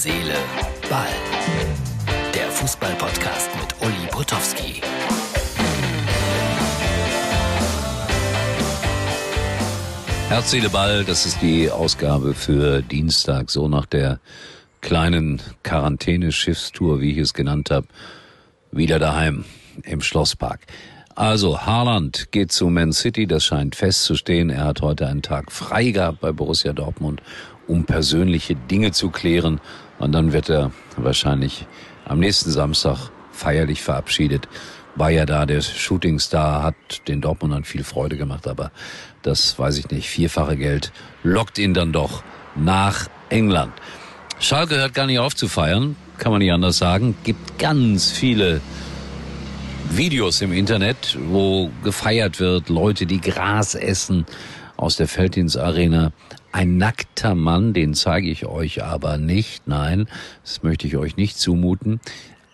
Seele, Ball. Der Fußball-Podcast mit Uli Potowski. Herz, Seele, Ball, das ist die Ausgabe für Dienstag, so nach der kleinen Quarantäne-Schiffstour, wie ich es genannt habe, wieder daheim im Schlosspark. Also, Haaland geht zu Man City, das scheint festzustehen. Er hat heute einen Tag frei gehabt bei Borussia Dortmund, um persönliche Dinge zu klären. Und dann wird er wahrscheinlich am nächsten Samstag feierlich verabschiedet. War ja da, der Shootingstar hat den Dortmundern viel Freude gemacht, aber das weiß ich nicht, vierfache Geld lockt ihn dann doch nach England. Schalke hört gar nicht auf zu feiern, kann man nicht anders sagen. Gibt ganz viele Videos im Internet, wo gefeiert wird, Leute, die Gras essen aus der Felddienstarena. Ein nackter Mann, den zeige ich euch aber nicht. Nein, das möchte ich euch nicht zumuten.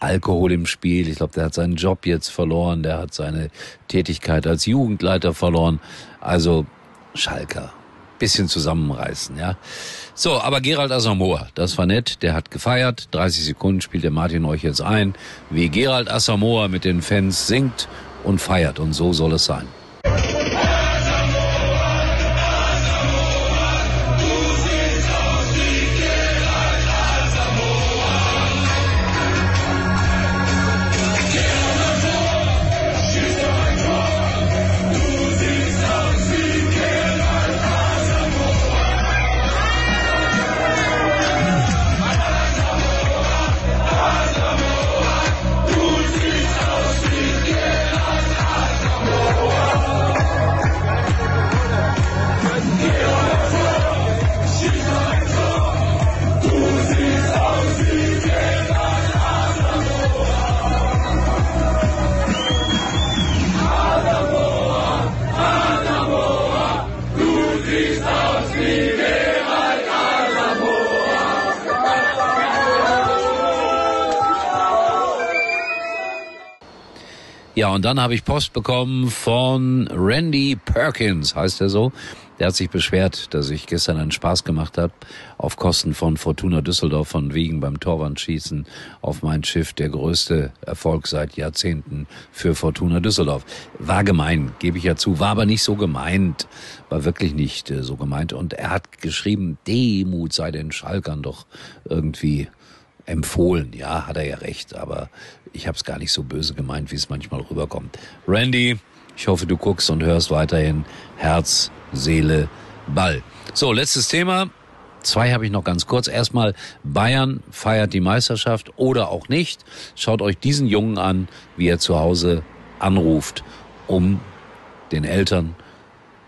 Alkohol im Spiel. Ich glaube, der hat seinen Job jetzt verloren. Der hat seine Tätigkeit als Jugendleiter verloren. Also Schalker, bisschen zusammenreißen, ja. So, aber Gerald Asamoah, das war nett, der hat gefeiert. 30 Sekunden spielt der Martin euch jetzt ein, wie Gerald Asamoah mit den Fans singt und feiert. Und so soll es sein. Ja, und dann habe ich Post bekommen von Randy Perkins, heißt er so. Der hat sich beschwert, dass ich gestern einen Spaß gemacht habe auf Kosten von Fortuna Düsseldorf von wegen beim Torwandschießen auf mein Schiff. Der größte Erfolg seit Jahrzehnten für Fortuna Düsseldorf. War gemein, gebe ich ja zu, war aber nicht so gemeint. War wirklich nicht äh, so gemeint. Und er hat geschrieben, Demut sei den Schalkern doch irgendwie empfohlen. Ja, hat er ja recht, aber ich habe es gar nicht so böse gemeint, wie es manchmal rüberkommt. Randy, ich hoffe, du guckst und hörst weiterhin Herz, Seele, Ball. So, letztes Thema. Zwei habe ich noch ganz kurz. Erstmal, Bayern feiert die Meisterschaft oder auch nicht. Schaut euch diesen Jungen an, wie er zu Hause anruft, um den Eltern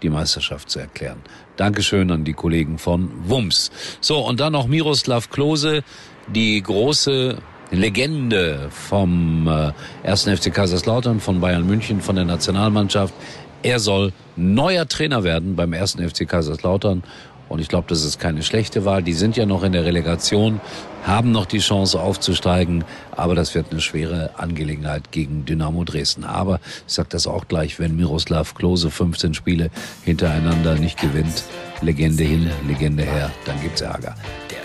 die Meisterschaft zu erklären. Dankeschön an die Kollegen von Wums. So, und dann noch Miroslav Klose, die große Legende vom äh, 1. FC Kaiserslautern, von Bayern München, von der Nationalmannschaft. Er soll neuer Trainer werden beim 1. FC Kaiserslautern. Und ich glaube, das ist keine schlechte Wahl. Die sind ja noch in der Relegation, haben noch die Chance aufzusteigen. Aber das wird eine schwere Angelegenheit gegen Dynamo Dresden. Aber ich sage das auch gleich, wenn Miroslav Klose 15 Spiele hintereinander nicht gewinnt, Legende hin, Legende her, dann gibt's Ärger.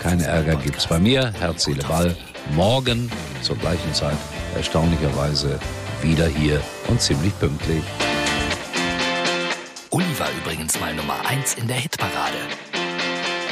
Keine Ärger gibt's bei mir. Herz, Seele, Ball. Morgen zur gleichen Zeit erstaunlicherweise wieder hier und ziemlich pünktlich. Uli war übrigens mal Nummer eins in der Hitparade.